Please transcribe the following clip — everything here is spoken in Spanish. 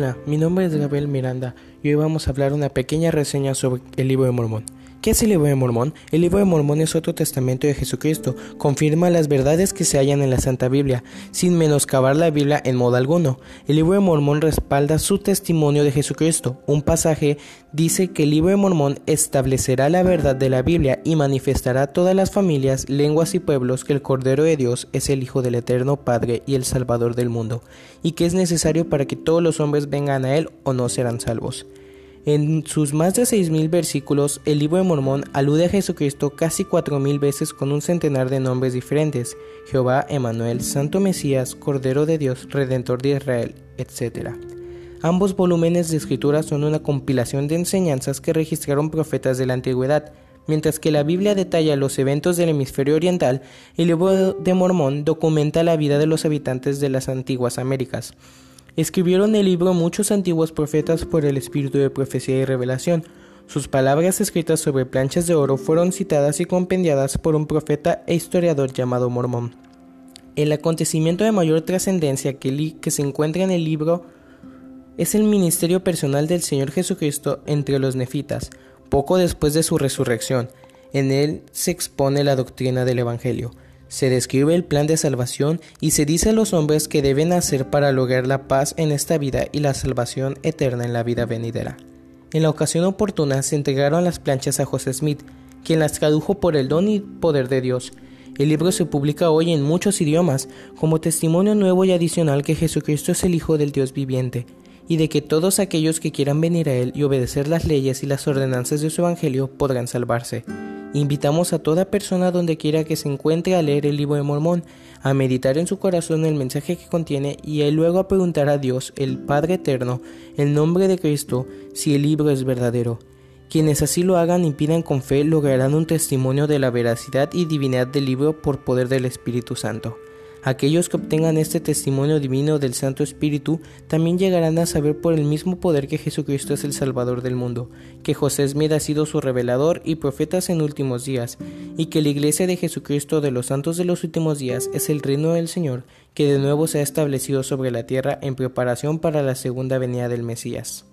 Hola, mi nombre es Gabriel Miranda y hoy vamos a hablar una pequeña reseña sobre el libro de Mormón. ¿Qué es el libro de Mormón? El libro de Mormón es otro testamento de Jesucristo, confirma las verdades que se hallan en la Santa Biblia, sin menoscabar la Biblia en modo alguno. El libro de Mormón respalda su testimonio de Jesucristo. Un pasaje dice que el libro de Mormón establecerá la verdad de la Biblia y manifestará a todas las familias, lenguas y pueblos que el Cordero de Dios es el Hijo del Eterno Padre y el Salvador del mundo, y que es necesario para que todos los hombres vengan a Él o no serán salvos. En sus más de 6.000 versículos, el libro de Mormón alude a Jesucristo casi 4.000 veces con un centenar de nombres diferentes, Jehová, Emanuel, Santo Mesías, Cordero de Dios, Redentor de Israel, etc. Ambos volúmenes de escritura son una compilación de enseñanzas que registraron profetas de la antigüedad, Mientras que la Biblia detalla los eventos del hemisferio oriental, el libro de Mormón documenta la vida de los habitantes de las antiguas Américas. Escribieron el libro muchos antiguos profetas por el espíritu de profecía y revelación. Sus palabras escritas sobre planchas de oro fueron citadas y compendiadas por un profeta e historiador llamado Mormón. El acontecimiento de mayor trascendencia que, que se encuentra en el libro es el ministerio personal del Señor Jesucristo entre los nefitas, poco después de su resurrección. En él se expone la doctrina del Evangelio se describe el plan de salvación y se dice a los hombres que deben hacer para lograr la paz en esta vida y la salvación eterna en la vida venidera. En la ocasión oportuna se entregaron las planchas a José Smith, quien las tradujo por el don y poder de Dios. El libro se publica hoy en muchos idiomas como testimonio nuevo y adicional que Jesucristo es el Hijo del Dios viviente, y de que todos aquellos que quieran venir a Él y obedecer las leyes y las ordenanzas de su Evangelio podrán salvarse. Invitamos a toda persona donde quiera que se encuentre a leer el libro de Mormón, a meditar en su corazón el mensaje que contiene y luego a preguntar a Dios, el Padre Eterno, el nombre de Cristo, si el libro es verdadero. Quienes así lo hagan y pidan con fe lograrán un testimonio de la veracidad y divinidad del libro por poder del Espíritu Santo. Aquellos que obtengan este testimonio divino del Santo Espíritu también llegarán a saber por el mismo poder que Jesucristo es el Salvador del mundo, que José Smith ha sido su revelador y profetas en últimos días, y que la Iglesia de Jesucristo de los Santos de los últimos días es el reino del Señor, que de nuevo se ha establecido sobre la tierra en preparación para la segunda venida del Mesías.